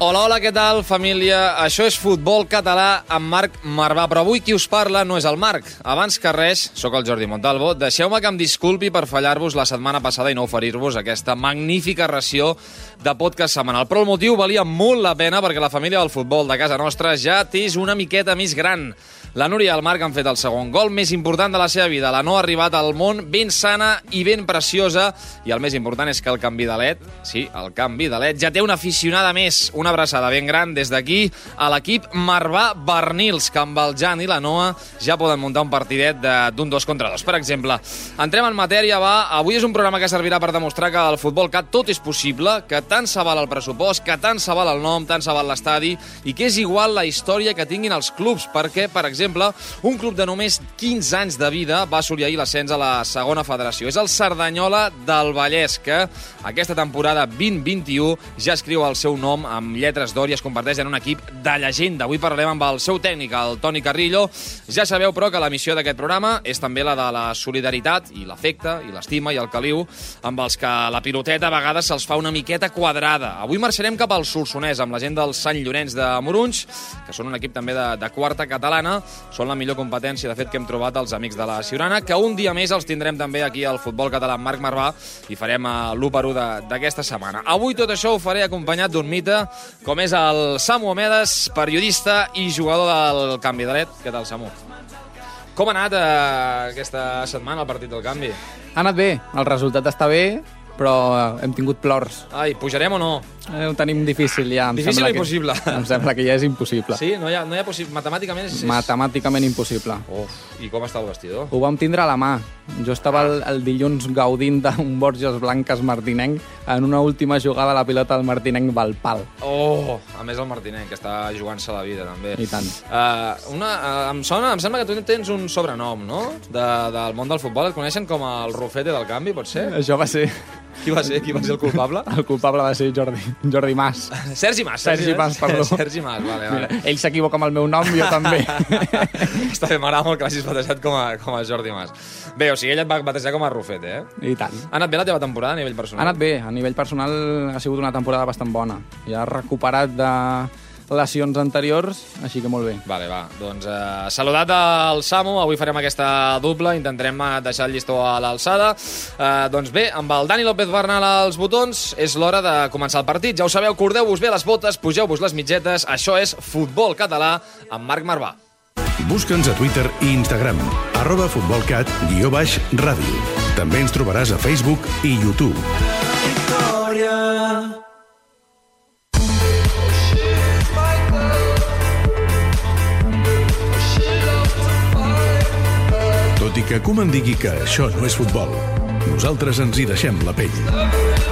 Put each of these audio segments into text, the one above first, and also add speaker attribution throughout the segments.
Speaker 1: Hola, hola, què tal, família? Això és Futbol Català amb Marc Marvà, però avui qui us parla no és el Marc. Abans que res, sóc el Jordi Montalvo. Deixeu-me que em disculpi per fallar-vos la setmana passada i no oferir-vos aquesta magnífica ració de podcast setmanal. Però el motiu valia molt la pena perquè la família del futbol de casa nostra ja és una miqueta més gran. La Núria i el Marc han fet el segon gol més important de la seva vida. La no ha arribat al món ben sana i ben preciosa. I el més important és que el canvi de LED, sí, el canvi de LED, ja té una aficionada més. Una abraçada ben gran des d'aquí a l'equip Marvà Bernils, que amb el Jan i la Noa ja poden muntar un partidet d'un dos contra dos. Per exemple, entrem en matèria, va. Avui és un programa que servirà per demostrar que al Futbol Cat tot és possible, que tant se val el pressupost, que tant se val el nom, tant se val l'estadi, i que és igual la història que tinguin els clubs, perquè, per exemple, exemple, un club de només 15 anys de vida va assolir ahir l'ascens a la segona federació. És el Cerdanyola del Vallès, que aquesta temporada 2021 ja escriu el seu nom amb lletres d'or i es converteix en un equip de llegenda. Avui parlarem amb el seu tècnic, el Toni Carrillo. Ja sabeu, però, que la missió d'aquest programa és també la de la solidaritat i l'afecte i l'estima i el caliu amb els que la piloteta a vegades se'ls fa una miqueta quadrada. Avui marxarem cap al Solsonès amb la gent del Sant Llorenç de Morunys, que són un equip també de, de quarta catalana, són la millor competència, de fet, que hem trobat els amics de la Ciurana, que un dia més els tindrem també aquí al Futbol Català amb Marc Marvà i farem l'1 per 1 d'aquesta setmana. Avui tot això ho faré acompanyat d'un mite, com és el Samu Omedes, periodista i jugador del Canvi de Let. Què tal, Samu? Com ha anat eh, aquesta setmana el partit del canvi?
Speaker 2: Ha anat bé, el resultat està bé, però hem tingut plors.
Speaker 1: Ai, pujarem o no?
Speaker 2: Eh, ho tenim difícil ja. Em
Speaker 1: Difícil o impossible?
Speaker 2: Que, em sembla que ja és impossible.
Speaker 1: Sí? No hi ha, no hi ha possible... Matemàticament és...
Speaker 2: Matemàticament impossible.
Speaker 1: Uf, i com està el vestidor?
Speaker 2: Ho vam tindre a la mà. Jo estava el, el dilluns gaudint d'un Borges Blanques martinenc en una última jugada la pilota del martinenc va al pal.
Speaker 1: Oh, a més el Martinet, que està jugant-se la vida, també.
Speaker 2: I tant.
Speaker 1: Uh, una, uh, em, sona, em sembla que tu tens un sobrenom, no?, de, del món del futbol. Et coneixen com el Rufete del canvi, pot ser?
Speaker 2: Això va ser...
Speaker 1: Qui va ser? Qui va ser el culpable?
Speaker 2: El culpable va ser Jordi, Jordi Mas.
Speaker 1: Sergi Mas.
Speaker 2: Sergi Mas, perdó.
Speaker 1: Sergi Mas, vale, vale.
Speaker 2: Mira, ell s'equivoca amb el meu nom, jo també.
Speaker 1: Està bé, m'agrada molt que l'hagis batejat com a, com a Jordi Mas. Bé, o sigui, ell et va batejar com a Rufete, eh?
Speaker 2: I tant.
Speaker 1: Ha anat bé la teva temporada a nivell personal?
Speaker 2: Ha anat bé, a nivell personal ha sigut una temporada bastant bona. Ja ha recuperat de lesions anteriors, així que molt bé.
Speaker 1: Vale, va. Doncs eh, saludat al Samu, avui farem aquesta dupla, intentarem eh, deixar el llistó a l'alçada. Eh, doncs bé, amb el Dani López Bernal als botons, és l'hora de començar el partit. Ja ho sabeu, cordeu-vos bé les botes, pugeu-vos les mitgetes, això és Futbol Català amb Marc Marvà.
Speaker 3: Busca'ns a Twitter i Instagram, arroba futbolcat, guió baix, ràdio. També ens trobaràs a Facebook i YouTube.
Speaker 4: Victòria.
Speaker 3: Tot i que Koeman digui que això no és futbol, nosaltres ens hi deixem la pell.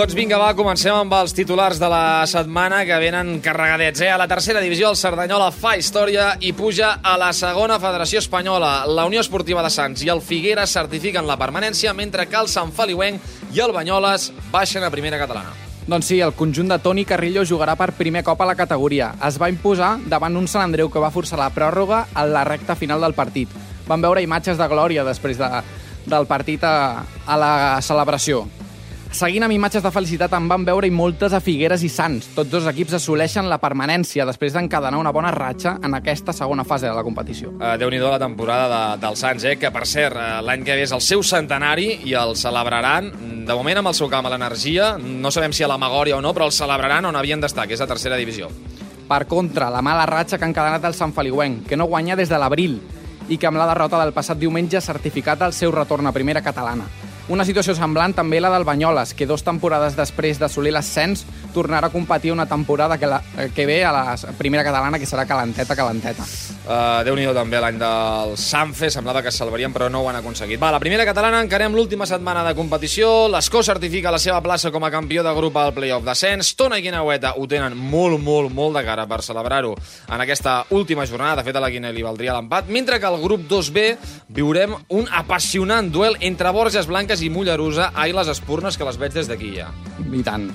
Speaker 1: Doncs vinga, va, comencem amb els titulars de la setmana que venen carregadets. Eh? A la tercera divisió, el Cerdanyola fa història i puja a la segona federació espanyola. La Unió Esportiva de Sants i el Figueres certifiquen la permanència, mentre que el Sant Feliuenc i el Banyoles baixen a primera catalana.
Speaker 2: Doncs sí, el conjunt de Toni Carrillo jugarà per primer cop a la categoria. Es va imposar davant un Sant Andreu que va forçar la pròrroga a la recta final del partit. Van veure imatges de glòria després de, del partit a, a la celebració. Seguint amb imatges de felicitat en van veure i moltes a Figueres i Sants. Tots dos equips assoleixen la permanència després d'encadenar una bona ratxa en aquesta segona fase de la competició.
Speaker 1: Uh, Déu-n'hi-do la temporada de, del Sants, eh? que per cert, uh, l'any que ve és el seu centenari i el celebraran, de moment amb el seu camp a l'energia, no sabem si a la Magòria o no, però el celebraran on havien d'estar, que és a tercera divisió.
Speaker 2: Per contra, la mala ratxa que ha encadenat el Sant Feliuenc, que no guanya des de l'abril i que amb la derrota del passat diumenge ha certificat el seu retorn a primera catalana. Una situació semblant també la del Banyoles, que dos temporades després d'assolir l'ascens tornarà a competir una temporada que, la, que ve a la primera catalana, que serà calenteta, calenteta.
Speaker 1: Uh, Déu-n'hi-do també l'any del Sanfe, semblava que es salvarien, però no ho han aconseguit. Va, la primera catalana, encarem l'última setmana de competició. L'Escó certifica la seva plaça com a campió de grup al playoff d'ascens. Tona i Guinaueta ho tenen molt, molt, molt de cara per celebrar-ho en aquesta última jornada. De fet, a la Guinea li valdria l'empat. Mentre que al grup 2B viurem un apassionant duel entre Borges Blanques i Mollerusa. Ai, les espurnes que les veig des d'aquí ja.
Speaker 2: I tant.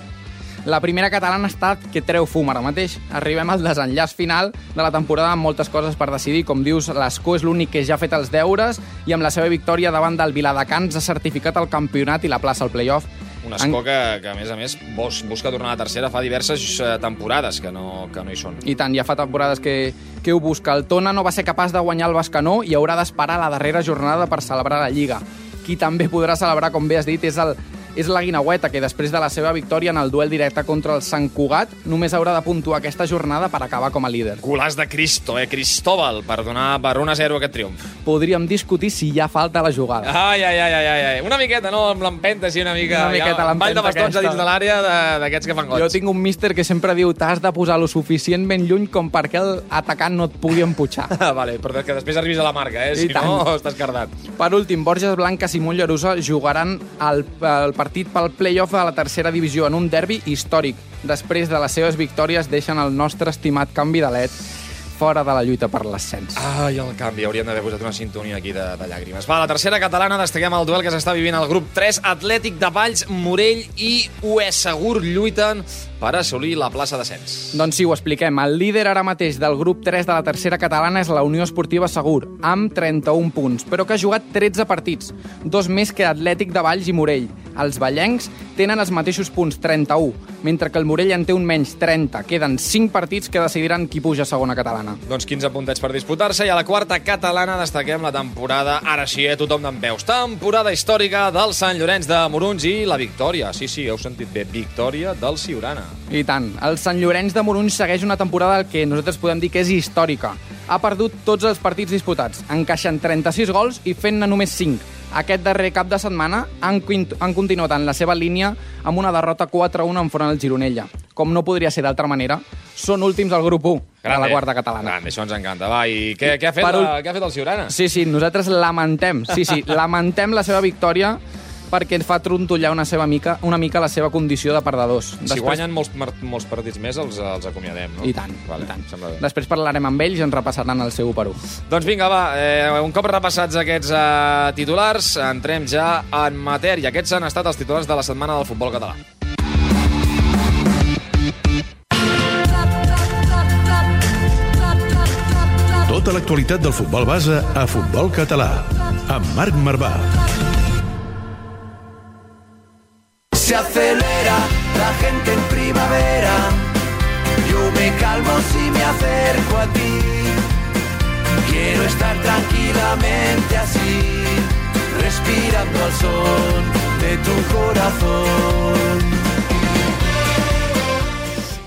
Speaker 2: La primera catalana està que treu fum ara mateix. Arribem al desenllaç final de la temporada amb moltes coses per decidir. Com dius, l'Escó és l'únic que ja ha fet els deures i amb la seva victòria davant del Viladecans ha certificat el campionat i la plaça al playoff.
Speaker 1: Un escó que, que, a més a més, bus, busca tornar a la tercera fa diverses eh, temporades que no, que no hi són.
Speaker 2: I tant, ja fa temporades que, que ho busca. El Tona no va ser capaç de guanyar el Bascanó i haurà d'esperar la darrera jornada per celebrar la Lliga. Qui també podrà celebrar, com bé has dit, és el és la Guinaueta, que després de la seva victòria en el duel directe contra el Sant Cugat, només haurà de puntuar aquesta jornada per acabar com a líder.
Speaker 1: Golàs de Cristo, eh? Cristóbal, per donar per 1-0 aquest triomf.
Speaker 2: Podríem discutir si hi ha falta a la jugada.
Speaker 1: Ai, ai, ai, ai, ai. Una miqueta, no? Amb l'empenta, sí, una mica.
Speaker 2: Una miqueta
Speaker 1: ja,
Speaker 2: l'empenta
Speaker 1: Ball de bastons
Speaker 2: aquesta.
Speaker 1: a dins de l'àrea d'aquests que fan gols.
Speaker 2: Jo tinc un míster que sempre diu t'has de posar lo suficientment lluny com perquè el atacant no et pugui empujar.
Speaker 1: Vale, però que després arribis a la marca, eh?
Speaker 2: I
Speaker 1: Si
Speaker 2: tant.
Speaker 1: no, estàs cardat.
Speaker 2: Per últim, Borges Blanques i Mollerussa jugaran el partit pel play-off de la tercera divisió en un derbi històric. Després de les seves victòries deixen el nostre estimat canvi de led fora de la lluita per l'ascens.
Speaker 1: Ai, el canvi. Hauríem d'haver posat una sintonia aquí de, de llàgrimes. Va, la tercera catalana, destaquem el duel que s'està vivint al grup 3. Atlètic de Valls, Morell i UE Segur lluiten per assolir la plaça d'ascens.
Speaker 2: Doncs sí, ho expliquem. El líder ara mateix del grup 3 de la tercera catalana és la Unió Esportiva Segur, amb 31 punts, però que ha jugat 13 partits, dos més que Atlètic de Valls i Morell. Els ballencs tenen els mateixos punts, 31, mentre que el Morell en té un menys, 30. Queden 5 partits que decidiran qui puja a segona catalana.
Speaker 1: Doncs 15 puntets per disputar-se i a la quarta catalana destaquem la temporada, ara sí, eh, tothom d'en peus. Temporada històrica del Sant Llorenç de Morunys i la victòria. Sí, sí, heu sentit bé, victòria del Ciurana.
Speaker 2: I tant. El Sant Llorenç de Morunys segueix una temporada que nosaltres podem dir que és històrica. Ha perdut tots els partits disputats, encaixant 36 gols i fent-ne només 5. Aquest darrer cap de setmana han, han continuat en la seva línia amb una derrota 4-1 enfront al Gironella. Com no podria ser d'altra manera, són últims al grup 1 de la quarta catalana.
Speaker 1: Grande, això ens encanta. Va, i què, què, ha, fet
Speaker 2: Per
Speaker 1: la, què ha fet el Ciurana?
Speaker 2: Sí, sí, nosaltres lamentem, sí, sí, lamentem la seva victòria perquè fa trontollar una, seva mica, una mica la seva condició de perdedors.
Speaker 1: Si guanyen molts, molts partits més, els, els acomiadem, no?
Speaker 2: I tant,
Speaker 1: vale,
Speaker 2: i tant.
Speaker 1: Sembla bé.
Speaker 2: Després parlarem amb ells i ens repassaran el seu 1 per 1.
Speaker 1: Doncs vinga, va, eh, un cop repassats aquests eh, titulars, entrem ja en matèria. Aquests han estat els titulars de la setmana del futbol català.
Speaker 3: Tota l'actualitat del futbol base a Futbol Català. Amb Marc Marvà.
Speaker 4: Se acelera la gente en primavera. Yo me calmo si me acerco a ti. Quiero estar tranquilamente así, respirando al sol de tu corazón.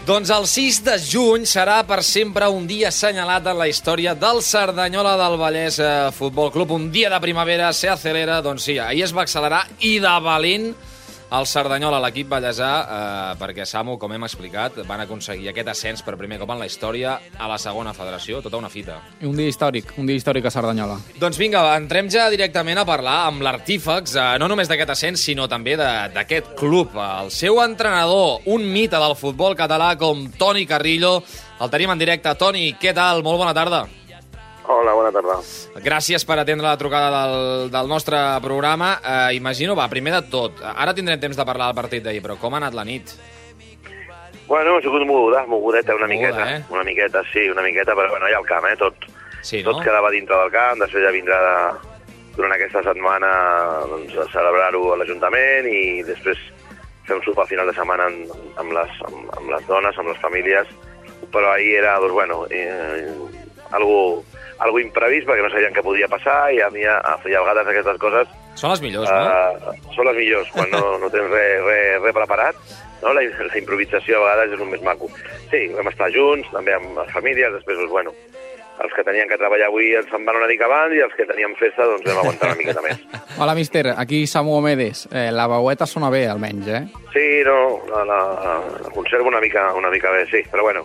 Speaker 1: Doncs el 6 de juny serà per sempre un dia assenyalat en la història del Cerdanyola del Vallès eh, Futbol Club. Un dia de primavera se acelera, doncs sí, ahir es va accelerar i de valent el Cerdanyola, l'equip ballesà, eh, perquè Samu, com hem explicat, van aconseguir aquest ascens per primer cop en la història a la segona federació, tota una fita.
Speaker 2: Un dia històric, un dia històric a Cerdanyola.
Speaker 1: Doncs vinga, entrem ja directament a parlar amb l'artífex, eh, no només d'aquest ascens, sinó també de- d'aquest club. El seu entrenador, un mite del futbol català com Toni Carrillo. El tenim en directe. Toni, què tal? Molt bona tarda.
Speaker 5: Bona tarda.
Speaker 1: Gràcies per atendre la trucada del, del nostre programa. Eh, imagino, va, primer de tot, ara tindrem temps de parlar del partit d'ahir, però com ha anat la nit?
Speaker 5: Bueno, ha sigut moguda, mogudeta una
Speaker 1: Moguda,
Speaker 5: miqueta.
Speaker 1: eh?
Speaker 5: Una miqueta, sí, una miqueta, però bueno, ja al camp, eh? Tot,
Speaker 1: Sí, no?
Speaker 5: tot quedava dintre del camp, després ja vindrà de, durant aquesta setmana doncs, a celebrar-ho a l'Ajuntament i després fer un sopar final de setmana amb, amb, les, amb, amb les dones, amb les famílies, però ahir era, doncs, bueno, eh, algo, algo imprevist perquè no sabien què podia passar i a mi a, a, a vegades aquestes coses
Speaker 1: Són les millors, no?
Speaker 5: Uh, són les millors, quan no, no tens res re, re preparat. No? La, la improvisació a vegades és el més maco. Sí, vam estar junts, també amb les famílies, després, doncs, bueno, els que tenien que treballar avui ens se'n van una mica abans i els que teníem festa doncs vam aguantar una miqueta més.
Speaker 2: Hola, míster. Aquí Samu Omedes. Eh, la veueta sona bé, almenys, eh?
Speaker 5: Sí, no, la, la, la conservo una mica, una mica bé, sí, però bueno,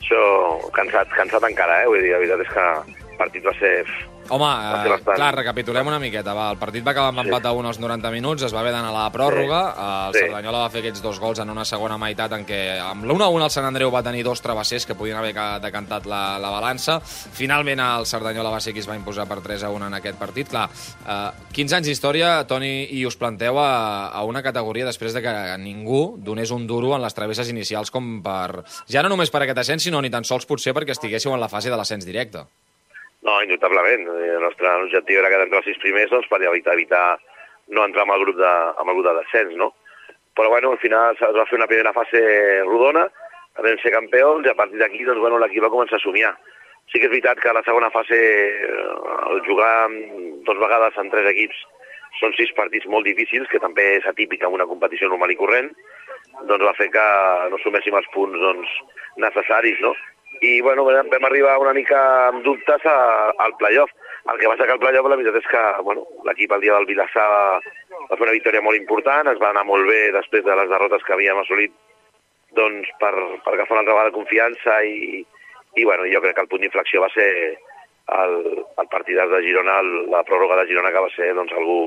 Speaker 5: això cansat, cansat encara, eh? Vull dir, la veritat és que el partit va ser...
Speaker 1: Home,
Speaker 5: Va ser
Speaker 1: eh,
Speaker 5: bastant.
Speaker 1: clar, recapitulem una miqueta. Va, el partit va acabar amb
Speaker 5: Sí.
Speaker 1: empat a 1 als 90 minuts, es va haver d'anar a la pròrroga. El
Speaker 5: Sí.
Speaker 1: Cerdanyola va fer aquests dos gols en una segona meitat en què amb l'1-1 el Sant Andreu va tenir dos travessers que podien haver ca- decantat la, la balança. Finalment el Cerdanyola va ser qui es va imposar per 3 a 1 en aquest partit. Clar, eh, 15 anys d'història, Toni, i us planteu a, a una categoria després de que ningú donés un duro en les travesses inicials com per... Ja no només per aquest ascens, sinó ni tan sols potser perquè estiguéssiu en la fase de l'ascens directe.
Speaker 5: No, indubtablement. El nostre objectiu era quedar entre els sis primers doncs, per evitar, evitar no entrar amb el grup de, amb el grup de descens, no? Però bueno, al final es va fer una primera fase rodona, vam ser campions i a partir d'aquí doncs, bueno, l'equip va començar a somiar. Sí que és veritat que la segona fase, eh, el jugar dos vegades en tres equips són sis partits molt difícils, que també és atípic en una competició normal i corrent, doncs va fer que no suméssim els punts doncs, necessaris, no? I bueno, vam arribar una mica amb dubtes a, al playoff. El que passa que el playoff la veritat és que bueno, l'equip el dia del Vilassar va, fer una victòria molt important, es va anar molt bé després de les derrotes que havíem assolit doncs, per, per agafar una altra vegada confiança i, i bueno, jo crec que el punt d'inflexió va ser el, el partit de Girona, el, la pròrroga de Girona que va ser doncs, algú,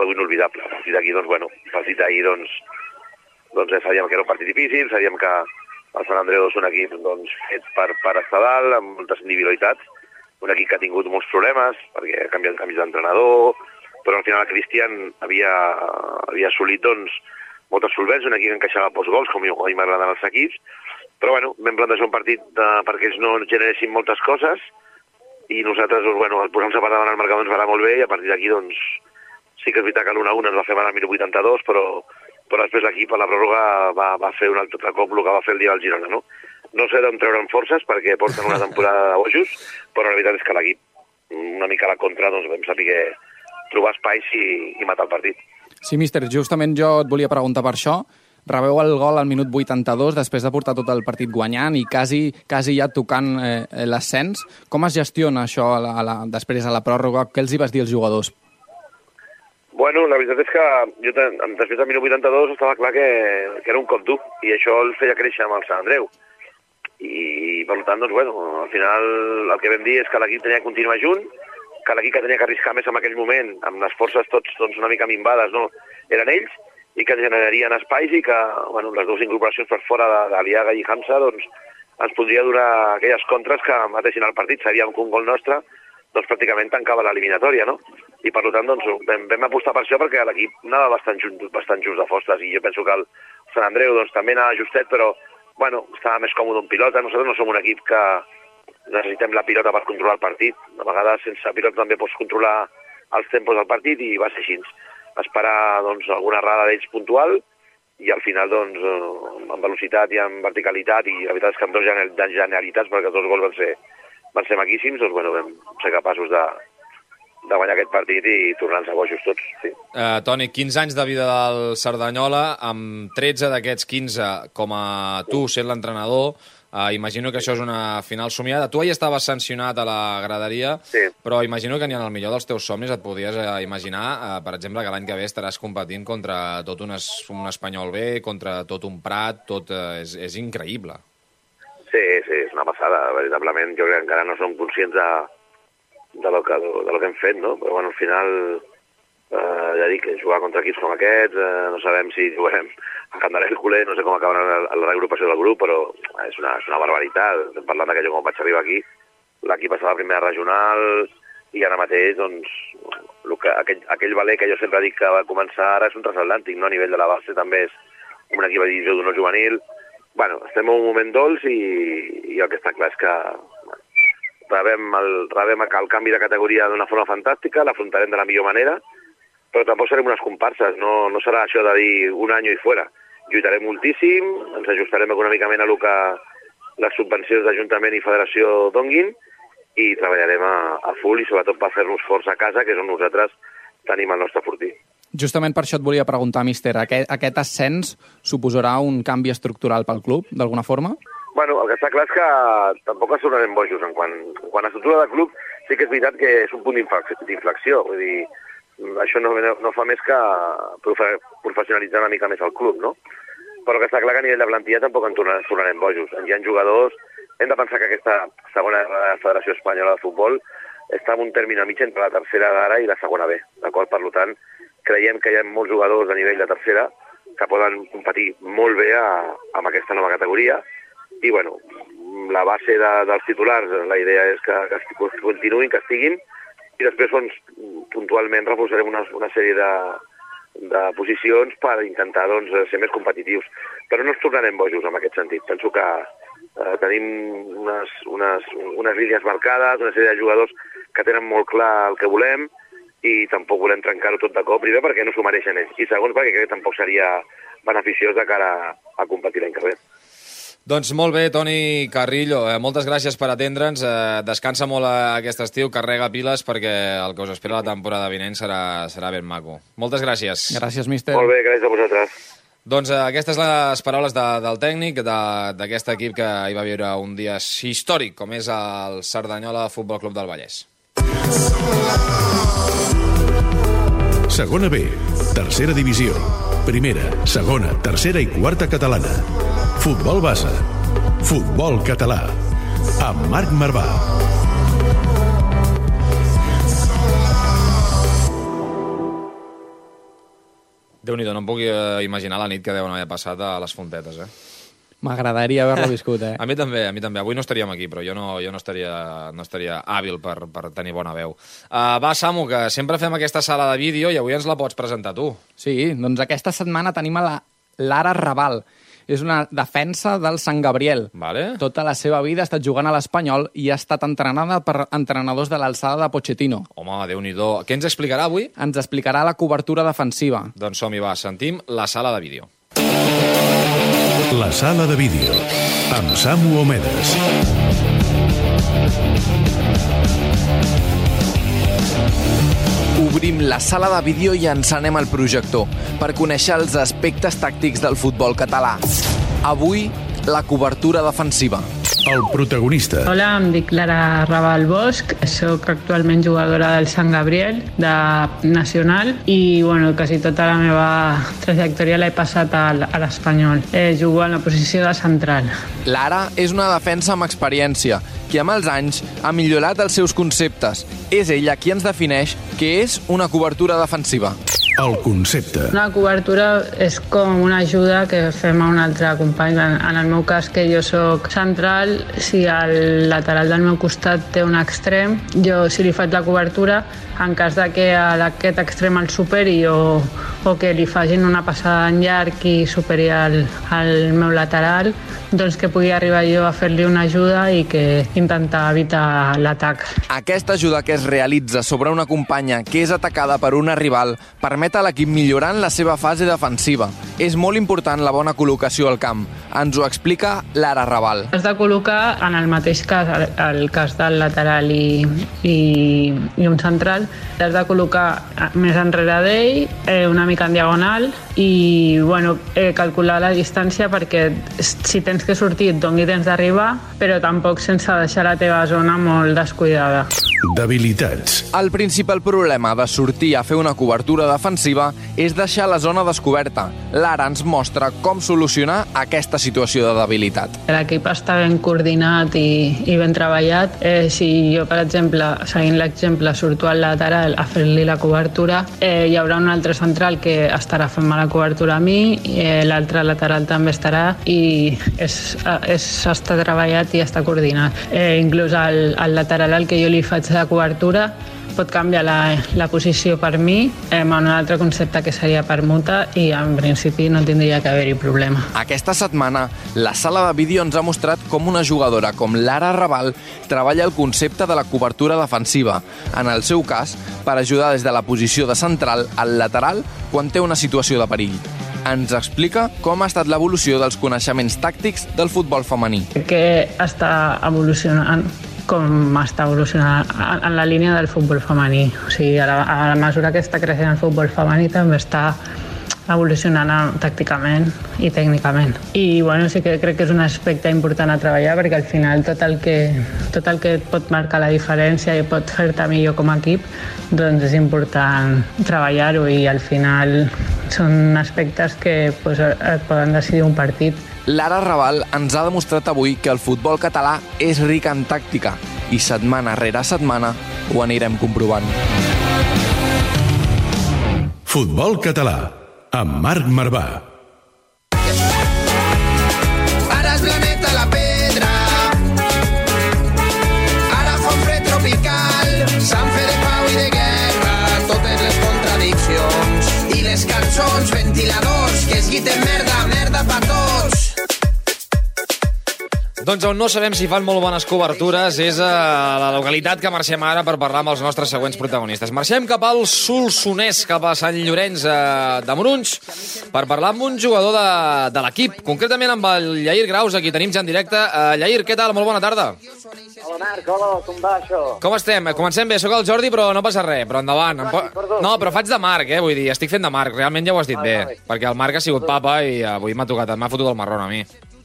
Speaker 5: algú inolvidable. A partir d'aquí, doncs, bueno, a partir d'ahir doncs, doncs sabíem que era un partit difícil, sabíem que el Sant Andreu és un equip doncs, fet per, per estar dalt, amb moltes individualitats, un equip que ha tingut molts problemes, perquè ha canviat canvis d'entrenador, però al final el Cristian havia, havia assolit doncs, moltes solvents, un equip que encaixava pocs gols, com a mi m'agraden els equips, però bueno, vam plantejar un partit de, perquè ells no generessin moltes coses, i nosaltres, doncs, bueno, posant-se per davant el marcador ens va anar molt bé, i a partir d'aquí, doncs, sí que és veritat que l'1-1 ens va fer mal al minut 82, però, però després l'equip a la pròrroga va, va fer un altre cop el que va fer el dia del Girona, no? No sé d'on treure'n forces perquè porten una temporada de bojos, però la veritat és que l'equip, una mica a la contra, doncs vam saber trobar espais i, i matar el partit.
Speaker 2: Sí, míster, justament jo et volia preguntar per això. Rebeu el gol al minut 82 després de portar tot el partit guanyant i quasi, quasi ja tocant eh, l'ascens. Com es gestiona això a la, a la, després a la pròrroga? Què els hi vas dir als jugadors?
Speaker 5: Bueno, la veritat és que jo després del minut 82 estava clar que, que era un cop dur i això el feia créixer amb el Sant Andreu. I per tant, doncs, bueno, al final el que vam dir és que l'equip tenia que continuar junt, que l'equip que tenia que arriscar més en aquell moment, amb les forces tots doncs, una mica minvades, no? eren ells, i que generarien espais i que bueno, les dues incorporacions per fora de- i Hamza doncs, ens podria donar aquelles contres que mateixin el partit. Sabíem que un gol nostre doncs, pràcticament tancava l'eliminatòria, no? I per tant doncs, vam, vam apostar per això perquè l'equip anava bastant, just, bastant just de fostes i jo penso que el Sant Andreu doncs, també anava justet, però bueno, estava més còmode un pilota. Nosaltres no som un equip que necessitem la pilota per controlar el partit. A vegades sense pilota també pots controlar els tempos del partit i va ser així. Esperar doncs, alguna errada d'ells puntual i al final doncs, eh, amb velocitat i amb verticalitat i la veritat és que amb dos gene- de genialitats perquè els dos gols van ser, van ser maquíssims doncs bueno, vam ser capaços de, de guanyar aquest partit i tornar-nos a bojos tots. Sí.
Speaker 1: Eh, Toni, 15 anys de vida del Cerdanyola, amb 13 d'aquests 15 com a tu sent l'entrenador, eh, imagino que això és una final somiada. Tu ahir estaves sancionat a la graderia,
Speaker 5: Sí.
Speaker 1: però imagino que ni en el millor dels teus somnis et podies eh, imaginar, eh, per exemple, que l'any que ve estaràs competint contra tot un, es, un espanyol bé, contra tot un Prat, tot eh, és, és increïble.
Speaker 5: Sí, sí, és una passada, veritablement. Jo crec que encara no som conscients de, de, lo, que, de lo que hem fet, no? Però bueno, al final, eh, ja dic, jugar contra equips com aquests, eh, no sabem si jugarem a Camp de no sé com acabarà la, la reagrupació del grup, però és una, és una barbaritat. Estem parlant de que jo quan vaig arribar aquí, l'equip estava a primera regional i ara mateix, doncs, el que, aquell, aquell valer que jo sempre dic que va començar ara és un transatlàntic, no? A nivell de la base també és un equip de divisió d'honor juvenil. Bueno, estem en un moment dolç i, i el que està clar és que rebem, el, rebem el canvi de categoria d'una forma fantàstica, l'afrontarem de la millor manera, però tampoc serem unes comparses, no, no serà això de dir un any i fora. Lluitarem moltíssim, ens ajustarem econòmicament a lo que les subvencions d'Ajuntament i Federació donguin i treballarem a, a full i sobretot per fer-nos forts a casa, que és on nosaltres tenim el nostre fortí.
Speaker 2: Justament per això et volia preguntar, míster, aquest, aquest ascens suposarà un canvi estructural pel club, d'alguna forma?
Speaker 5: Bueno, el que està clar és que tampoc es tornarem bojos. En quant, en quant a estructura de club, sí que és veritat que és un punt d'inflex- d'inflexió. Vull dir, això no, no fa més que profe- professionalitzar una mica més el club, no? Però que està clar que a nivell de plantilla tampoc en tornarem, tornarem bojos. Hi ha jugadors... Hem de pensar que aquesta segona Federació Espanyola de Futbol està en un terme mig entre la tercera d'ara i la segona B, d'acord? Per tant, creiem que hi ha molts jugadors a nivell de tercera que poden competir molt bé a, amb aquesta nova categoria i, bueno, la base de, dels titulars, la idea és que, que continuïn, que estiguin, i després doncs, puntualment reforçarem una, una sèrie de, de posicions per intentar doncs, ser més competitius. Però no ens tornarem bojos en aquest sentit. Penso que eh, tenim unes, unes, unes línies marcades, una sèrie de jugadors que tenen molt clar el que volem i tampoc volem trencar-ho tot de cop, primer perquè no s'ho mereixen ells, i segon perquè crec que tampoc seria beneficiós de cara a competir l'any que ve.
Speaker 1: Doncs molt bé, Toni Carrillo, eh, moltes gràcies per atendre'ns. Eh, descansa molt eh, aquest estiu, carrega piles, perquè el que us espera la temporada vinent serà, serà ben maco. Moltes gràcies.
Speaker 2: Gràcies, míster.
Speaker 5: Molt bé, gràcies a vosaltres.
Speaker 1: Doncs eh, aquestes les paraules de, del tècnic de- d'aquest equip que hi va viure un dia històric, com és el Cerdanyola Futbol Club del Vallès.
Speaker 3: Segona B, tercera divisió. Primera, segona, tercera i quarta catalana. Futbol base. Futbol català. Amb Marc Marvà.
Speaker 1: Déu-n'hi-do, no em puc eh, imaginar la nit que deuen haver passat a les fontetes, eh?
Speaker 2: M'agradaria haver-lo viscut, eh?
Speaker 1: A mi també, a mi també. Avui no estaríem aquí, però jo no, jo no, estaria, no estaria hàbil per, per tenir bona veu. Uh, va, Samu, que sempre fem aquesta sala de vídeo i avui ens la pots presentar tu.
Speaker 2: Sí, doncs aquesta setmana tenim a la Lara Raval. És una defensa del Sant Gabriel.
Speaker 1: Vale?
Speaker 2: Tota la seva vida ha estat jugant a l'Espanyol i ha estat entrenada per entrenadors de l'alçada de Pochettino.
Speaker 1: Home, déu nhi Què ens explicarà avui?
Speaker 2: Ens explicarà la cobertura defensiva.
Speaker 1: Doncs som-hi, va, sentim la sala de vídeo.
Speaker 3: La sala de vídeo. Amb Samu Omedes.
Speaker 6: Obrim la sala de vídeo i encenem el projector per conèixer els aspectes tàctics del futbol català. Avui, la cobertura defensiva.
Speaker 3: El protagonista.
Speaker 7: Hola, em dic Lara Raval Bosch, soc actualment jugadora del Sant Gabriel, de Nacional, i bueno, quasi tota la meva trajectòria l'he passat al- a l'Espanyol. Eh, jugo en la posició de central.
Speaker 6: Lara és una defensa amb experiència, que amb els anys ha millorat els seus conceptes. És ella qui ens defineix què és una cobertura defensiva.
Speaker 3: El concepte.
Speaker 7: Una cobertura és com una ajuda que fem a un altre company. En, en el meu cas, que jo sóc central, si el lateral del meu costat té un extrem, jo si li faig la cobertura, en cas de que a aquest extrem el superi o, o que li facin una passada en llarg i superi el, el meu lateral, doncs que pugui arribar jo a fer-li una ajuda i que intentar evitar l'atac.
Speaker 6: Aquesta ajuda que es realitza sobre una companya que és atacada per una rival permet a l'equip millorar en la seva fase defensiva. És molt important la bona col·locació al camp. Ens ho explica Lara Raval.
Speaker 7: Has de col·locar en el mateix cas, el, el cas del lateral i, i, i un central, has de col·locar eh, més enrere d'ell, eh, una mica en diagonal i bueno, eh, calcular la distància perquè si tens que sortir et doni temps d'arribar, però tampoc sense deixar la teva zona molt descuidada.
Speaker 3: Debilitats.
Speaker 6: El principal problema de sortir a fer una cobertura defensiva és deixar la zona descoberta. Lara ens mostra com solucionar aquesta situació de debilitat.
Speaker 7: L'equip està ben coordinat i, i ben treballat. Eh, si jo, per exemple, seguint l'exemple, surto al lateral a fer-li la cobertura, eh, hi haurà un altre central que estarà fent-me la cobertura a mi, eh, l'altre lateral també estarà i és, és, està treballat i està coordinat. Eh, inclús el, el lateral al que jo li faig la cobertura pot canviar la, la posició per mi eh, amb un altre concepte que seria permuta i en principi no tindria que haver-hi problema.
Speaker 6: Aquesta setmana, la sala de vídeo ens ha mostrat com una jugadora com Lara Raval treballa el concepte de la cobertura defensiva, en el seu cas, per ajudar des de la posició de central al lateral quan té una situació de perill. Ens explica com ha estat l'evolució dels coneixements tàctics del futbol femení.
Speaker 7: que està evolucionant com està evolucionant en la línia del futbol femení. O sigui, a la, a la mesura que està creixent el futbol femení també està evolucionant eh, tàcticament i tècnicament. I bueno, sí que crec que és un aspecte important a treballar perquè al final tot el que, tot el que pot marcar la diferència i pot fer-te millor com a equip doncs és important treballar-ho i al final són aspectes que pues, et poden decidir un partit
Speaker 6: Lara Raval ens ha demostrat avui que el futbol català és ric en tàctica i setmana rere setmana ho anirem comprovant.
Speaker 3: Futbol català, amb Marc Marvà.
Speaker 4: Ara es planeta la pedra. Ara fa un fred tropical. Sant fe de pau i de guerra. Totes les contradiccions. I les cançons, ventiladors, que es guiten merda, merda pa tots.
Speaker 1: Doncs on no sabem si fan molt bones cobertures és a la localitat que marxem ara per parlar amb els nostres següents protagonistes. Marxem cap al Solsonès, cap a Sant Llorenç eh, de Morunys, per parlar amb un jugador de, de l'equip, concretament amb el Llair Graus, aquí tenim ja en directe. Uh, Llair, què tal? Molt bona tarda.
Speaker 8: Hola Marc, hola, com va això?
Speaker 1: Com estem? Comencem bé, sóc el Jordi, però no passa res, però endavant. Em po-. No, però faig de Marc, eh, vull dir, estic fent de Marc, realment ja ho has dit bé,
Speaker 8: vale.
Speaker 1: perquè el Marc ha sigut papa i avui m'ha tocat, m'ha fotut el marrón a mi.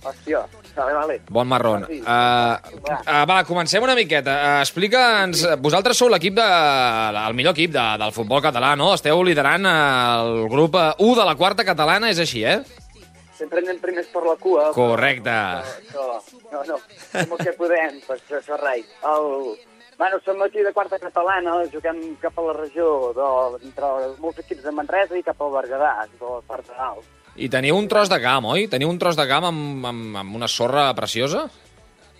Speaker 8: Hòstia, vale, vale.
Speaker 1: Bon marrón. Uh, uh, va, comencem una miqueta. Uh, Explica'ns, vosaltres sou l'equip de... el millor equip de, del futbol català, no? Esteu liderant el grup eh, 1 de la quarta catalana, és així, eh?
Speaker 8: Sempre anem primers per la cua.
Speaker 1: Correcte.
Speaker 8: Això, no, no, fem el que podem, per això, això rai. El... Bueno, som aquí de quarta catalana, juguem cap a la regió, de, entre molts equips de Manresa i cap al Berguedà, de la part de dalt.
Speaker 1: I teniu un tros de camp, oi? Teniu un tros de camp amb, amb, amb una sorra preciosa?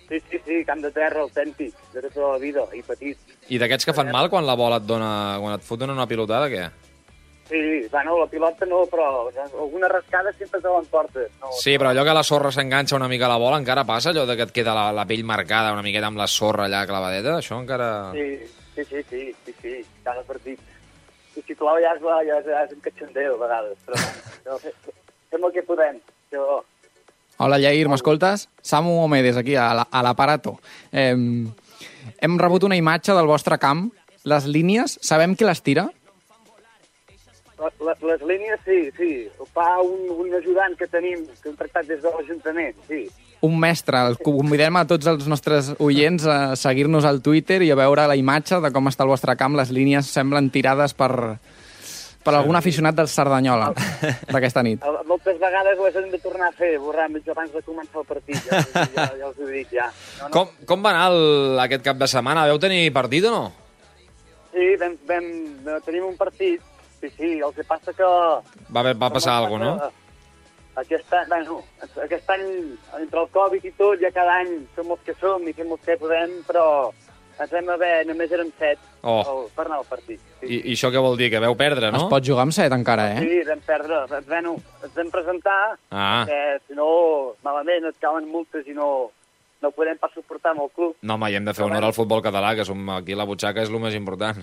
Speaker 8: Sí, sí, sí, camp de terra autèntic, de tota la vida, i petit.
Speaker 1: I d'aquests que fan mal quan la bola et dona... quan et foten una pilotada, què?
Speaker 8: Sí, bueno, la pilota no, però alguna rascada sempre te l'emportes. No,
Speaker 1: Sí, però allò que la sorra s'enganxa una mica a la bola encara passa? Allò de que et queda la, la pell marcada una miqueta amb la sorra allà clavadeta? Això encara...
Speaker 8: Sí, sí, sí, sí, sí, sí, cada partit. I si plou ja és, ja és, ja és un catxandeu a vegades, però, fem el que podem. Jo,
Speaker 2: Hola, Llair, m'escoltes? Samu Omedes, aquí, a la- l'aparato. Eh, hem rebut una imatge del vostre camp. Les línies, sabem qui les tira?
Speaker 8: la- la- les línies, sí, sí. Ho fa un, un ajudant que tenim, que hem tractat des de l'Ajuntament, sí.
Speaker 2: Un mestre. El convidem a tots els nostres oients a seguir-nos al Twitter i a veure la imatge de com està el vostre camp. Les línies semblen tirades per, per algun aficionat del Cerdanyola d'aquesta nit.
Speaker 8: Moltes vegades les hem de tornar a fer, borrar mig abans de començar el partit, ja, ja, ja els ho dic, ja. No, no.
Speaker 1: Com, com va anar el, aquest cap de setmana? Veu tenir partit o no?
Speaker 8: Sí, vam, vam, tenim un partit, sí, sí, el que passa que...
Speaker 1: Va, va passar alguna cosa, no?
Speaker 8: Aquest any, bueno, aquest any, entre el Covid i tot, ja cada any som els que som i fem el que podem, però ens vam haver, només érem set
Speaker 1: Oh.
Speaker 8: el, per anar al partit. Sí,
Speaker 1: I, I això què vol dir? Que veu perdre, no?
Speaker 2: Es pot jugar amb set encara, eh?
Speaker 8: sí vam perdre. Bueno, ens vam presentar,
Speaker 1: Ah.
Speaker 8: que si no, malament, et cauen multes i no, no podem pas suportar amb el club.
Speaker 1: No, home, i hem de fer honor al futbol català, que som aquí la butxaca és el més important.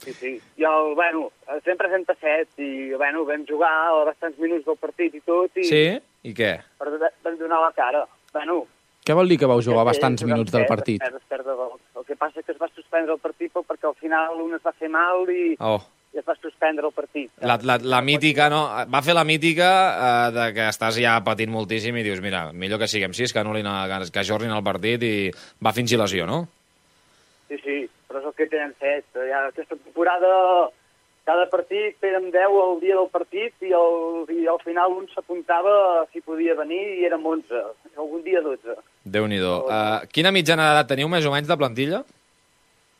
Speaker 8: Sí, sí. I el, bueno, ens vam presentar set i, bueno, vam jugar bastants minuts del partit i tot i
Speaker 1: Sí? I què?
Speaker 8: però vam donar la cara. Bueno,
Speaker 2: Què vol dir que vau jugar bastants minuts del partit?
Speaker 8: es perd, es perd, el que passa que es va suspendre el partit perquè al final un es va fer mal i,
Speaker 1: Oh.
Speaker 8: i es va suspendre el partit.
Speaker 1: La, la, la mítica, no? Va fer la mítica eh, de que estàs ja patint moltíssim i dius, mira, millor que siguem sis, que, anul·lin, el- que ajornin el partit i va fingir lesió, no?
Speaker 8: Sí, sí, però és el que tenen fet. Ja, aquesta temporada, cada partit érem 10 el dia del partit i, el, i al final un s'apuntava si podia venir i érem 11, algun dia 12.
Speaker 1: Déu-n'hi-do. Uh, quina mitjana d'edat teniu més o menys de plantilla?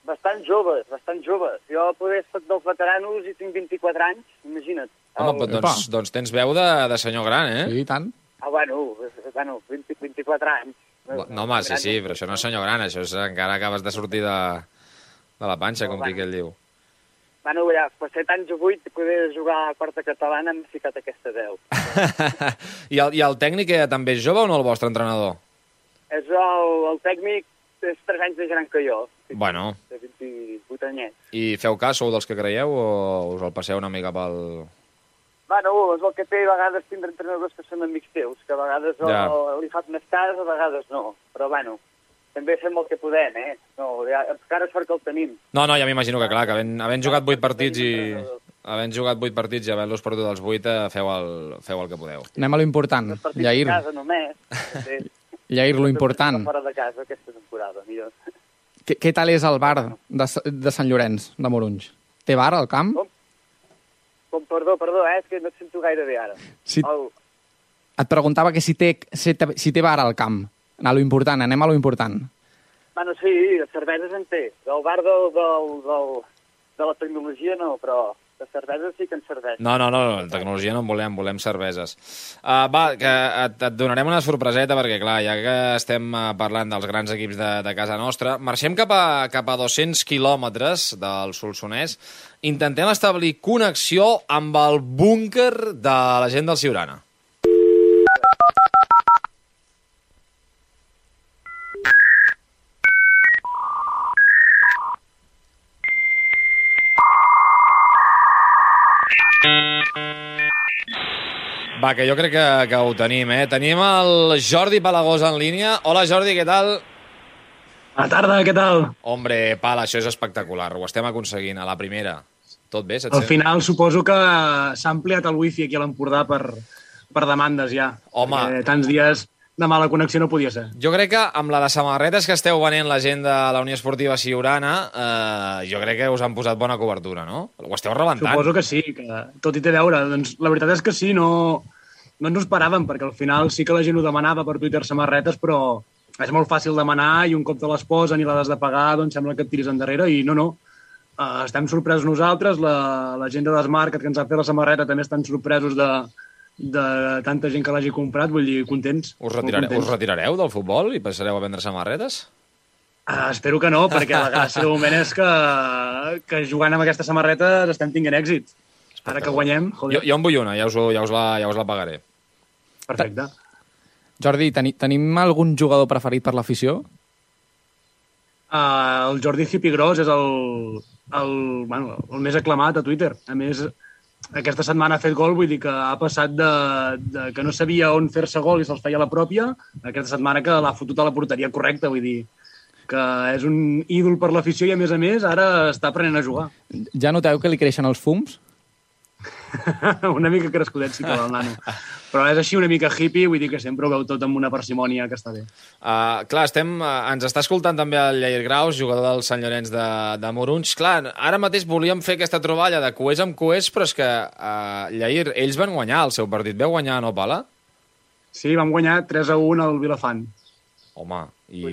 Speaker 8: Bastant joves, bastant joves. Jo poder soc dels veteranos i tinc 24 anys, imagina't.
Speaker 1: Home,
Speaker 8: El-
Speaker 1: doncs, doncs tens veu de, de senyor gran, eh?
Speaker 2: Sí, i tant.
Speaker 8: Ah, bueno, bueno 20, 24 anys.
Speaker 1: No, home, sí, sí, però això no és senyor gran, això és encara acabes de sortir de, de la panxa, com qui que el diu.
Speaker 8: Bueno, ja, per 7 anys o 8, poder jugar a quarta catalana, hem ficat aquesta 10.
Speaker 1: I, el, I el tècnic eh, també és jove o no, el vostre entrenador?
Speaker 8: És el, el tècnic, és 3 anys més gran que jo.
Speaker 1: Bueno,
Speaker 8: De 28 anyets.
Speaker 1: i feu cas, sou dels que creieu o us el passeu una mica pel...
Speaker 8: Bueno, és el que té a vegades tindre entrenadors que són amics teus, que a vegades
Speaker 1: Ja.
Speaker 8: o, li fas més cas, a vegades no. Però, bueno, també fem el que podem, eh? No, ja, encara sort que el tenim.
Speaker 1: No, no, ja m'imagino que clar, que havent, havent jugat vuit partits i, havent jugat 8 partits i havent-los perdut els 8, eh, feu el, feu el que podeu.
Speaker 2: Anem a lo important.
Speaker 8: Els partits
Speaker 2: Llair,
Speaker 8: a casa només. Sí.
Speaker 2: Llair, lo important.
Speaker 8: Fora de casa aquesta temporada, mira.
Speaker 2: Què, què tal és el bar de, de Sant Llorenç, de Morunys? Té bar al camp?
Speaker 8: Com? Com, perdó, perdó, eh, és que no et sento gaire bé ara.
Speaker 2: Sí.
Speaker 8: El,
Speaker 2: Et preguntava que si té, si té, si té bar al camp. A lo important, anem a lo important.
Speaker 8: bueno, sí, de cerveses en té. Del bar del, del, del, de la tecnologia no, però de cerveses sí que en serveix.
Speaker 1: No, no, no, no, tecnologia no en volem, volem cerveses. Uh, va, que et, et donarem una sorpreseta, perquè, clar, ja que estem uh, parlant dels grans equips de, de casa nostra, marxem cap a, cap a 200 quilòmetres del Solsonès, intentem establir connexió amb el búnquer de la gent del Ciurana. Va, que jo crec que, que ho tenim, eh? Tenim el Jordi Palagós en línia. Hola, Jordi, què tal?
Speaker 9: Bona tarda, què tal?
Speaker 1: Hombre, Pal, això és espectacular. Ho estem aconseguint a la primera. Tot bé? Se't
Speaker 9: Al
Speaker 1: sent?
Speaker 9: final suposo que s'ha ampliat el wifi aquí a l'Empordà per, per demandes ja.
Speaker 1: Home.
Speaker 9: Perquè tants dies de mala connexió no podia ser.
Speaker 1: Jo crec que amb la de samarretes que esteu venent la gent de la Unió Esportiva Siurana, eh, jo crec que us han posat bona cobertura, no? Ho esteu rebentant.
Speaker 9: Suposo que sí, que tot hi té a veure. Doncs la veritat és que sí, no, no ens ho esperàvem, perquè al final sí que la gent ho demanava per Twitter samarretes, però és molt fàcil demanar i un cop te les posen i les has de pagar, doncs sembla que et tiris endarrere i no, no. Uh, estem sorpresos nosaltres, la, la gent de Desmarket que ens ha fet la samarreta també estan sorpresos de, de tanta gent que l'hagi comprat, vull dir, contents.
Speaker 1: Us, retirare,
Speaker 9: contents.
Speaker 1: us retirareu del futbol i passareu a vendre samarretes?
Speaker 9: Uh, espero que no, perquè la gràcia de moment és que, que jugant amb aquestes samarretes estem tinguent èxit. Ara que guanyem,
Speaker 1: Jo,
Speaker 9: joder,
Speaker 1: jo en vull una, ja us, ho- ja us, la, ja us la pagaré.
Speaker 9: Perfecte.
Speaker 2: Jordi, teni, tenim algun jugador preferit per l'afició?
Speaker 9: Uh, el Jordi Cipigros és el, el, bueno, el més aclamat a Twitter. A més, aquesta setmana ha fet gol, vull dir que ha passat de, de que no sabia on fer-se gol i se'ls feia la pròpia, aquesta setmana que l'ha fotut a la porteria correcta, vull dir que és un ídol per l'afició i, a més a més, ara està aprenent a jugar.
Speaker 2: Ja noteu que li creixen els fums?
Speaker 9: una mica crescudet sí que va el nano. Però és així una mica hippie, vull dir que sempre ho veu tot amb una parsimònia que està bé.
Speaker 1: Uh, clar, estem, uh, ens està escoltant també el Lleir Graus, jugador del Sant Llorenç de, de Morunys. Clar, ara mateix volíem fer aquesta troballa de coers amb coers, però és que, uh, Lleir, ells van guanyar el seu partit. Veu guanyar, no, Pala?
Speaker 9: Sí, vam guanyar 3 a 1 al Vilafant.
Speaker 1: Home, i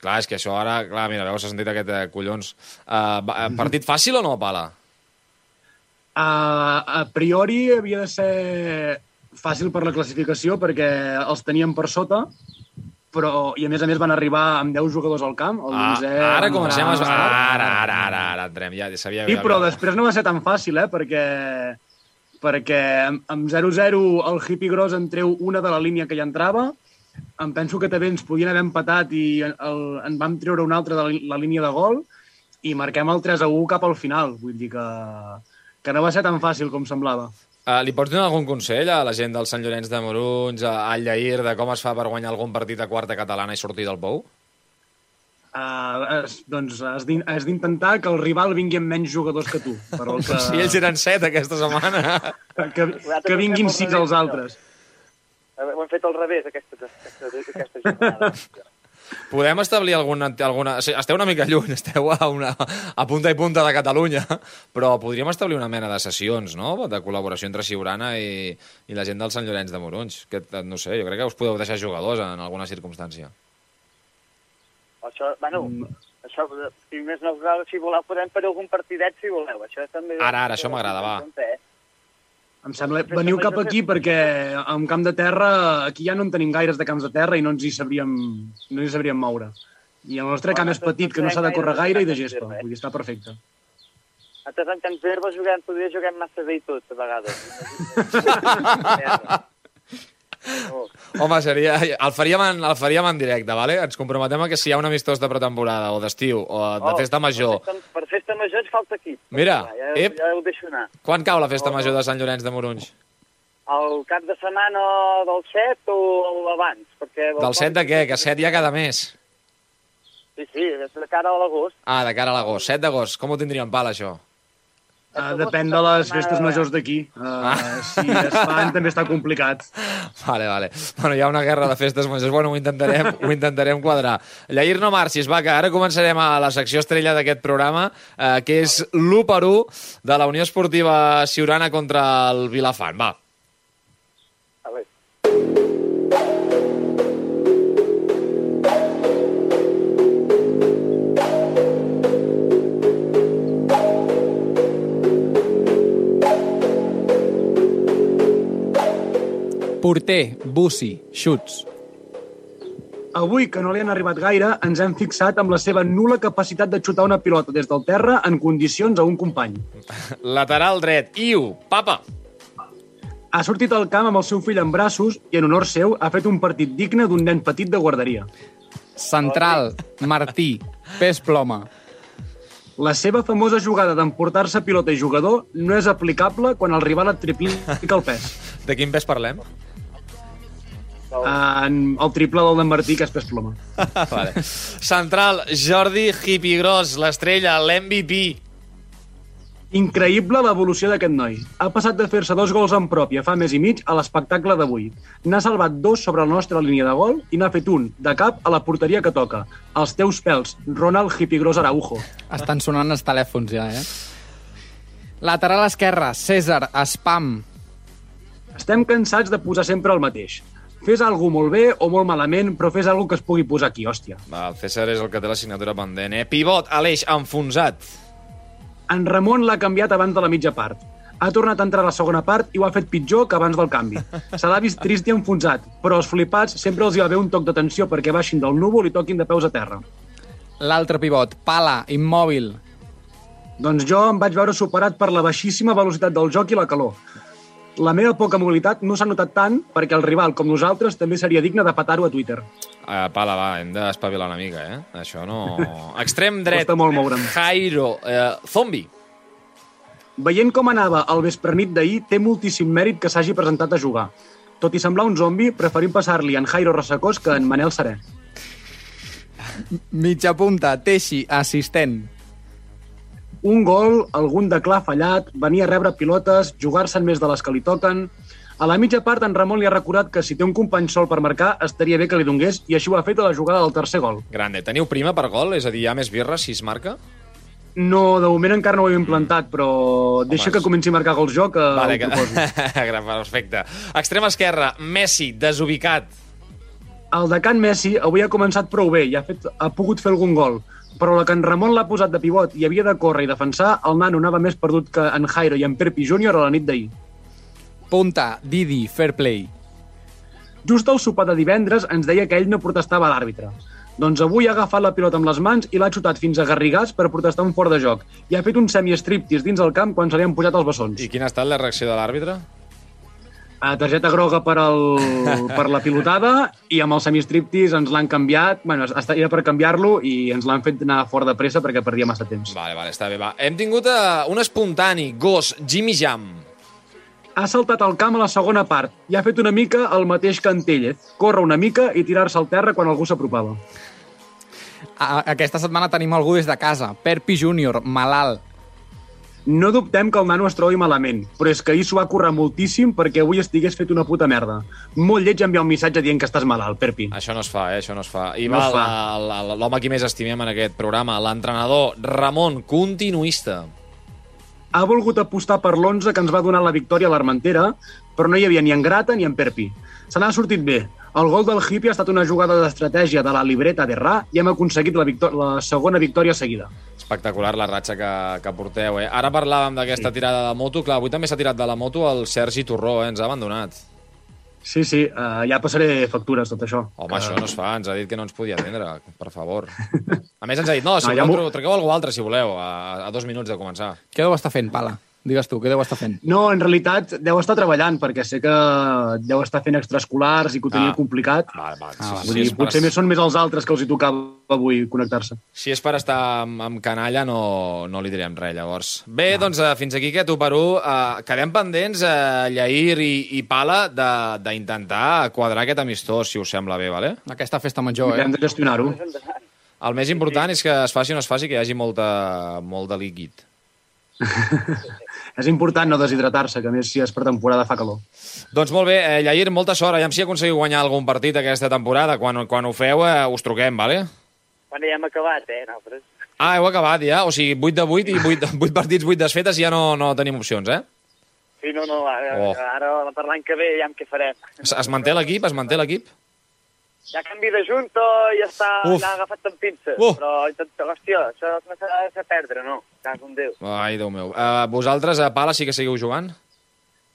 Speaker 1: clar, és que això ara, clar, mira, veus, s'ha sentit aquest eh, collons. Uh, eh, partit fàcil o no, Pala?
Speaker 9: Uh, a priori havia de ser fàcil per la classificació perquè els teníem per sota, però, i a més a més van arribar amb 10 jugadors al camp. El
Speaker 1: Ah,
Speaker 9: onzè
Speaker 1: ara
Speaker 9: va
Speaker 1: comencem a... Ara, ara, ara, ara entrem, ja sabia...
Speaker 9: Sí, però després no va ser tan fàcil, eh? Perquè, perquè amb- amb 0-0 el hippie gros en treu una de la línia que hi entrava, em penso que també ens podien haver empatat i el, en vam treure una altra de la, la línia de gol i marquem el 3-1 cap al final. Vull dir que, que no va ser tan fàcil com semblava.
Speaker 1: Uh, li pots donar algun consell a la gent del Sant Llorenç de Morunys, a- al Lleir, de com es fa per guanyar algun partit a quarta catalana i sortir del pou?
Speaker 9: Uh, es, doncs has d'in- has d'intentar que el rival vingui amb menys jugadors que tu. Per el que,
Speaker 1: Si ells eren set aquesta setmana.
Speaker 9: que, que vinguin sis els altres.
Speaker 8: Ho hem fet al revés, aquesta, aquesta, aquesta jornada.
Speaker 1: Podem establir alguna... alguna... o sigui, Esteu una mica lluny, esteu a, una, a punta i punta de Catalunya, però podríem establir una mena de sessions, no?, de col·laboració entre Siurana i, i la gent del Sant Llorenç de Morunys. Que, no sé, jo crec que us podeu deixar jugadors en alguna circumstància.
Speaker 8: Això, bueno, això, si més no, si voleu, podem fer algun partidet, si voleu. Això també...
Speaker 1: Ara, ara, això m'agrada, va.
Speaker 8: Eh?
Speaker 9: Em sembla, veniu cap aquí perquè en camp de terra, aquí ja no en tenim gaires de camps de terra i no ens hi sabríem, no ens hi sabríem moure. I el nostre camp és petit, que no s'ha de córrer gaire i de gespa. Vull dir, està perfecte.
Speaker 8: Nosaltres en camps d'herba juguem, podria jugar massa bé i tot, a vegades.
Speaker 1: Home, seria... El faríem, en, el faríem en directe, vale? Ens comprometem a que si hi ha un amistós de pretemporada o d'estiu o de festa major...
Speaker 8: Per major ens falta equip.
Speaker 1: Mira,
Speaker 8: ja,
Speaker 1: ep.
Speaker 8: ja ho deixo anar.
Speaker 1: Quan cau la festa major de Sant Llorenç de Morunys?
Speaker 8: El cap de setmana del 7 o abans? Perquè
Speaker 1: Del 7 de què? Que 7 hi ha cada mes.
Speaker 8: Sí, sí, és de cara a l'agost.
Speaker 1: Ah, de cara a l'agost. 7 d'agost. Com ho tindríem pal, això?
Speaker 9: Uh, depèn de les festes majors d'aquí. Uh,
Speaker 1: Ah.
Speaker 9: Si es fan també està complicat.
Speaker 1: Vale, vale. Bueno, hi ha una guerra de festes majors. Bueno, ho intentarem, ho intentarem quadrar. Llair, no marxis, va, que ara començarem a la secció estrella d'aquest programa, eh, que és l'1 per 1 de la Unió Esportiva Siurana contra el Vilafant. Va.
Speaker 2: Porter, Bussi, Xuts.
Speaker 9: Avui, que no li han arribat gaire, ens hem fixat amb la seva nula capacitat de xutar una pilota des del terra en condicions a un company.
Speaker 1: Lateral dret, Iu, papa.
Speaker 9: Ha sortit al camp amb el seu fill en braços i, en honor seu, ha fet un partit digne d'un nen petit de guarderia.
Speaker 2: Central, Martí, pes ploma.
Speaker 9: La seva famosa jugada d'emportar-se pilota i jugador no és aplicable quan el rival et triplica el pes.
Speaker 1: De quin pes parlem?
Speaker 9: En el triple del d'en Martí, que és pes ploma.
Speaker 1: vale. Central, Jordi Hipigros, l'estrella, l'MVP.
Speaker 9: Increïble l'evolució d'aquest noi. Ha passat de fer-se dos gols en pròpia fa més i mig a l'espectacle d'avui. N'ha salvat dos sobre la nostra línia de gol i n'ha fet un, de cap, a la porteria que toca. Els teus pèls, Ronald Hipigros Araujo.
Speaker 2: Estan sonant els telèfons ja, eh? Lateral esquerra, César, Spam.
Speaker 9: Estem cansats de posar sempre el mateix. Fes alguna molt bé o molt malament, però fes alguna que es pugui posar aquí, hòstia.
Speaker 1: Va, el César és el que té la signatura pendent, eh? Pivot, Aleix, enfonsat.
Speaker 9: En Ramon l'ha canviat abans de la mitja part. Ha tornat a entrar a la segona part i ho ha fet pitjor que abans del canvi. Se l'ha vist trist i enfonsat, però als flipats sempre els hi va haver un toc d'atenció perquè baixin del núvol i toquin de peus a terra.
Speaker 2: L'altre pivot, Pala, immòbil.
Speaker 9: Doncs jo em vaig veure superat per la baixíssima velocitat del joc i la calor. La meva poca mobilitat no s'ha notat tant perquè el rival, com nosaltres, també seria digne de patar-ho a Twitter.
Speaker 1: Uh, Pala, va, hem d'espavilar una mica, eh? Això no... Extrem dret,
Speaker 9: Costa molt moure'm.
Speaker 1: Jairo, uh, Zombi.
Speaker 9: Veient com anava el vesprenit d'ahir, té moltíssim mèrit que s'hagi presentat a jugar. Tot i semblar un zombi, preferim passar-li en Jairo Ressacós que en Manel Serè.
Speaker 2: Mitja punta, Teixi, assistent.
Speaker 9: Un gol, algun de clar fallat, venir a rebre pilotes, jugar-se'n més de les que li toquen... A la mitja part, en Ramon li ha recordat que si té un company sol per marcar, estaria bé que li donés, i així ho ha fet a la jugada del tercer gol.
Speaker 1: Grande. Teniu prima per gol? És a dir, hi ha més birra si es marca?
Speaker 9: No, de moment encara no ho he implantat, però Home, deixa que comenci a marcar gols jo, que
Speaker 1: Vale,
Speaker 9: ho
Speaker 1: que...
Speaker 9: proposo.
Speaker 1: Perfecte. Extrem esquerra, Messi, desubicat.
Speaker 9: El de Can Messi avui ha començat prou bé i ha, fet, ha pogut fer algun gol, però la que en Ramon l'ha posat de pivot i havia de córrer i defensar, el nano anava més perdut que en Jairo i en Perpi Júnior a la nit d'ahir.
Speaker 2: Punta, Didi, fair play.
Speaker 9: Just al sopar de divendres ens deia que ell no protestava a l'àrbitre. Doncs avui ha agafat la pilota amb les mans i l'ha xutat fins a Garrigàs per protestar un fort de joc. I ha fet un semi-striptease dins el camp quan se li han pujat els bessons.
Speaker 1: I quina ha estat la reacció de l'àrbitre?
Speaker 9: A targeta groga per, el, per la pilotada i amb el semi-striptease ens l'han canviat. Bueno, era per canviar-lo i ens l'han fet anar fort de pressa perquè perdia massa temps.
Speaker 1: Vale, vale, està bé, va. Hem tingut uh, un espontani, gos, Jimmy Jam.
Speaker 9: Ha saltat al camp a la segona part i ha fet una mica el mateix que en Tellez. Córrer una mica i tirar-se al terra quan algú s'apropava.
Speaker 2: A aquesta setmana tenim algú des de casa. Perpi Júnior, malalt.
Speaker 9: No dubtem que el nano es trobi malament, però és que ahir s'ho va currar moltíssim perquè avui estigués fet una puta merda. Molt lleig enviar un missatge dient que estàs malalt, Perpi.
Speaker 1: Això no es fa, eh? Això no es fa. I
Speaker 9: No
Speaker 1: l'home qui més estimem en aquest programa, l'entrenador Ramon, continuista.
Speaker 9: Ha volgut apostar per l'11 que ens va donar la victòria a l'Armentera, però no hi havia ni en Grata ni en Perpi. Se n'ha sortit bé. El gol del Hippie ha estat una jugada d'estratègia de la libreta de Ra i hem aconseguit la, la segona victòria seguida.
Speaker 1: Espectacular la ratxa que, que porteu, eh? Ara parlàvem d'aquesta tirada de moto. Clar, avui també s'ha tirat de la moto el Sergi Torró, eh? Ens ha abandonat.
Speaker 9: Sí, sí, uh, ja passaré factures, tot això.
Speaker 1: Home, això no es fa. Ens ha dit que no ens podia atendre, per favor. A més, ens ha dit, no, si
Speaker 9: No, ja
Speaker 1: voleu,
Speaker 9: m'ho-
Speaker 1: tragueu algú altre, si voleu, a, a dos minuts de començar.
Speaker 2: Què deu estar fent, Pala? Digues tu, què deu estar fent?
Speaker 9: No, en realitat deu estar treballant, perquè sé que deu estar fent extraescolars i que ho tenia
Speaker 1: Ah.
Speaker 9: complicat.
Speaker 1: Vale, vale.
Speaker 2: Ah,
Speaker 9: Vull
Speaker 1: si,
Speaker 9: dir,
Speaker 1: per,
Speaker 9: potser més són més els altres que els hi tocava avui connectar-se.
Speaker 1: si és per estar amb, amb canalla, no, no li direm res, llavors. Bé, doncs eh, fins aquí aquest 1 per 1. Eh, quedem pendents, eh, Llair i, i Pala, de- d'intentar quadrar aquest amistós, si us sembla bé, vale?
Speaker 2: Aquesta festa major, eh?
Speaker 9: Hem de gestionar-ho.
Speaker 1: El més important és que es faci o no es faci que hi hagi molta, molt de líquid.
Speaker 9: és important no deshidratar-se, que a més si és per temporada fa calor.
Speaker 1: Doncs molt bé, eh, Llair, molta sort. Aviam si aconseguiu guanyar algun partit aquesta temporada. Quan, quan ho feu, eh, us truquem, vale?
Speaker 8: Bueno, ja hem acabat, eh, nosaltres.
Speaker 1: Ah, heu acabat ja? O sigui, 8 de 8 i 8, 8 partits, 8 desfetes ja no, no tenim opcions, eh?
Speaker 8: Sí, no, no, ara,
Speaker 1: Oh.
Speaker 8: ara per l'any que ve ja què farem.
Speaker 1: Es, es manté l'equip? Es manté l'equip?
Speaker 8: Ja canvi de junta i ja està
Speaker 1: Uf.
Speaker 8: ja agafat amb pinces,
Speaker 1: Uf.
Speaker 8: però hòstia, això no s'ha de perdre, no? Cas un Déu.
Speaker 1: Ai, Déu meu. Uh, vosaltres, a Pala, sí que seguiu jugant?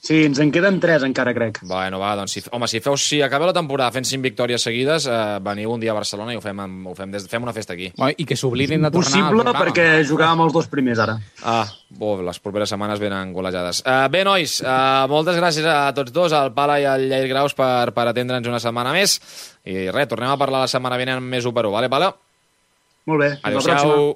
Speaker 9: Sí, ens en queden tres encara, crec.
Speaker 1: Bueno, va, doncs, si, home, si, feu, si acabeu la temporada fent 5 victòries seguides, eh, veniu un dia a Barcelona i ho fem, amb, ho fem, des, fem una festa aquí.
Speaker 2: I que s'oblidin de tornar
Speaker 9: Possible perquè jugàvem els dos primers ara.
Speaker 1: Ah, bo, les properes setmanes venen golejades. Uh, bé, nois, uh, moltes gràcies a tots dos, al Pala i al Lleir Graus, per, per atendre'ns una setmana més. I res, tornem a parlar la setmana vinent amb més 1 per 1, vale, Pala?
Speaker 9: Molt bé,
Speaker 1: Adéu-siau.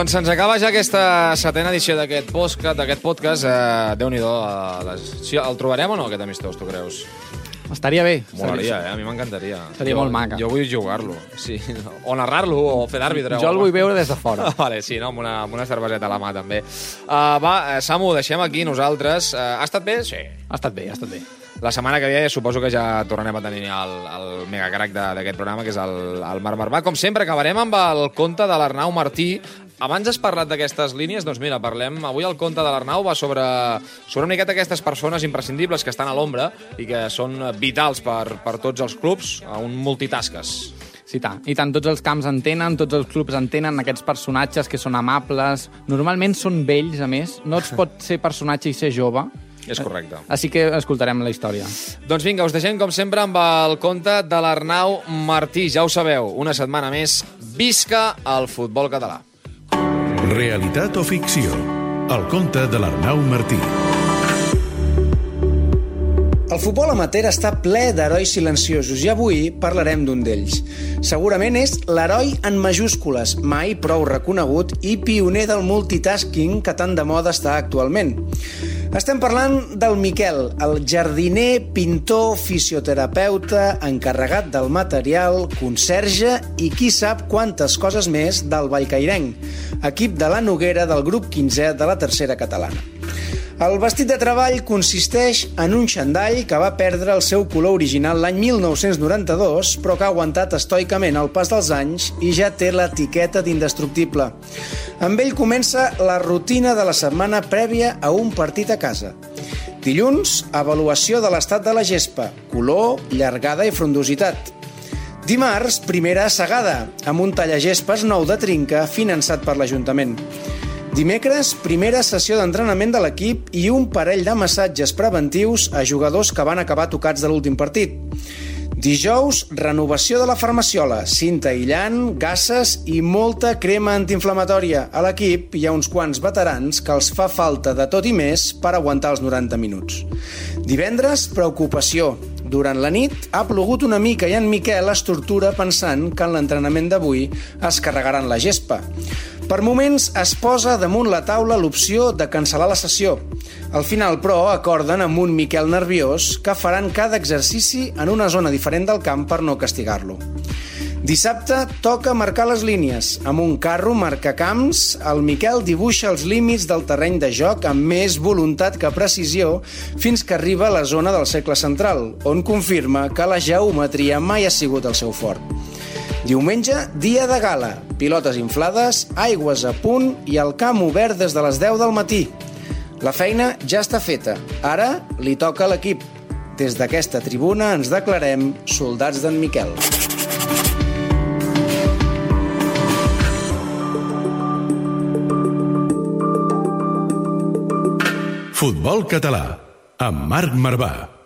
Speaker 1: Doncs se'ns acaba ja aquesta setena edició d'aquest podcast, d'aquest podcast. Eh, Déu-n'hi-do. eh, les... Sí, el trobarem o no, aquest amistós, tu creus?
Speaker 2: Estaria bé.
Speaker 1: Molaria, eh? A mi m'encantaria.
Speaker 2: Seria
Speaker 1: jo,
Speaker 2: molt maca.
Speaker 1: Jo vull jugar-lo, sí. O narrar-lo, o fer d'àrbitre.
Speaker 2: Jo el vull veure des de fora.
Speaker 1: Vale, sí, no? amb, una, amb una cerveseta a la mà, també. Uh, va, eh, Samu, deixem aquí nosaltres. Uh, ha estat bé? Sí.
Speaker 2: Ha estat bé, ha estat bé.
Speaker 1: La setmana que ve suposo que ja tornarem a tenir el, el megacrac d'aquest programa, que és el, el Marc Marvà. Com sempre, acabarem amb el conte de l'Arnau Martí. Abans has parlat d'aquestes línies, doncs mira, parlem... Avui el conte de l'Arnau va sobre, sobre una miqueta aquestes persones imprescindibles que estan a l'ombra i que són vitals per, per tots els clubs, a un multitasques.
Speaker 2: Sí, tant. I tant, tots els camps en tenen, tots els clubs en tenen aquests personatges que són amables. Normalment són vells, a més. No es pot ser personatge i ser jove.
Speaker 1: És correcte.
Speaker 2: Així que escoltarem la història.
Speaker 1: Doncs vinga, us deixem com sempre amb el conte de l'Arnau Martí. Ja ho sabeu, una setmana més, visca el futbol català.
Speaker 3: Realitat o ficció? El conte de l'Arnau Martí.
Speaker 10: El futbol amateur està ple d'herois silenciosos i avui parlarem d'un d'ells. Segurament és l'heroi en majúscules, mai prou reconegut i pioner del multitasking que tan de moda està actualment. Estem parlant del Miquel, el jardiner, pintor, fisioterapeuta, encarregat del material, conserge i qui sap quantes coses més del Vallcairenc, equip de la Noguera del grup 15 de la tercera catalana. El vestit de treball consisteix en un xandall que va perdre el seu color original l'any 1992, però que ha aguantat estoicament el pas dels anys i ja té l'etiqueta d'indestructible. Amb ell comença la rutina de la setmana prèvia a un partit a casa. Dilluns, avaluació de l'estat de la gespa, color, llargada i frondositat. Dimarts, primera assegada, amb un tallagespes nou de trinca finançat per l'Ajuntament. Dimecres, primera sessió d'entrenament de l'equip i un parell de massatges preventius a jugadors que van acabar tocats de l'últim partit. Dijous, renovació de la farmaciola, cinta aïllant, gasses i molta crema antiinflamatòria. A l'equip hi ha uns quants veterans que els fa falta de tot i més per aguantar els 90 minuts. Divendres, preocupació. Durant la nit ha plogut una mica i en Miquel es tortura pensant que en l'entrenament d'avui es carregaran la gespa. Per moments es posa damunt la taula l'opció de cancel·lar la sessió. Al final, però, acorden amb un Miquel nerviós que faran cada exercici en una zona diferent del camp per no castigar-lo. Dissabte toca marcar les línies. Amb un carro marcacamps, el Miquel dibuixa els límits del terreny de joc amb més voluntat que precisió fins que arriba a la zona del cercle central, on confirma que la geometria mai ha sigut el seu fort. Diumenge, dia de gala. Pilotes inflades, aigües a punt i el camp obert des de les 10 del matí. La feina ja està feta. Ara li toca a l'equip. Des d'aquesta tribuna ens declarem soldats d'en Miquel.
Speaker 3: Futbol català, amb Marc Marvà.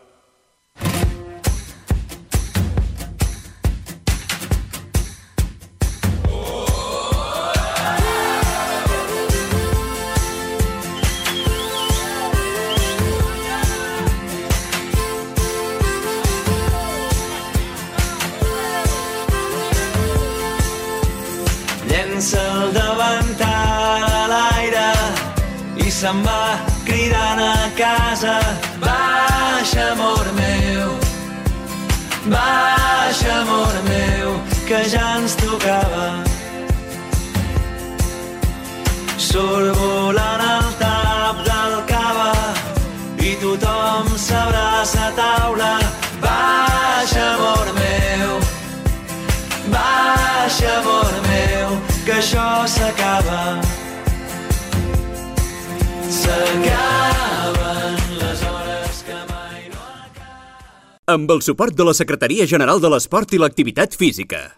Speaker 4: S'acaba. S'acaben les hores que mai no
Speaker 11: Amb el suport de la Secretaria General de l'Esport i l'Activitat Física.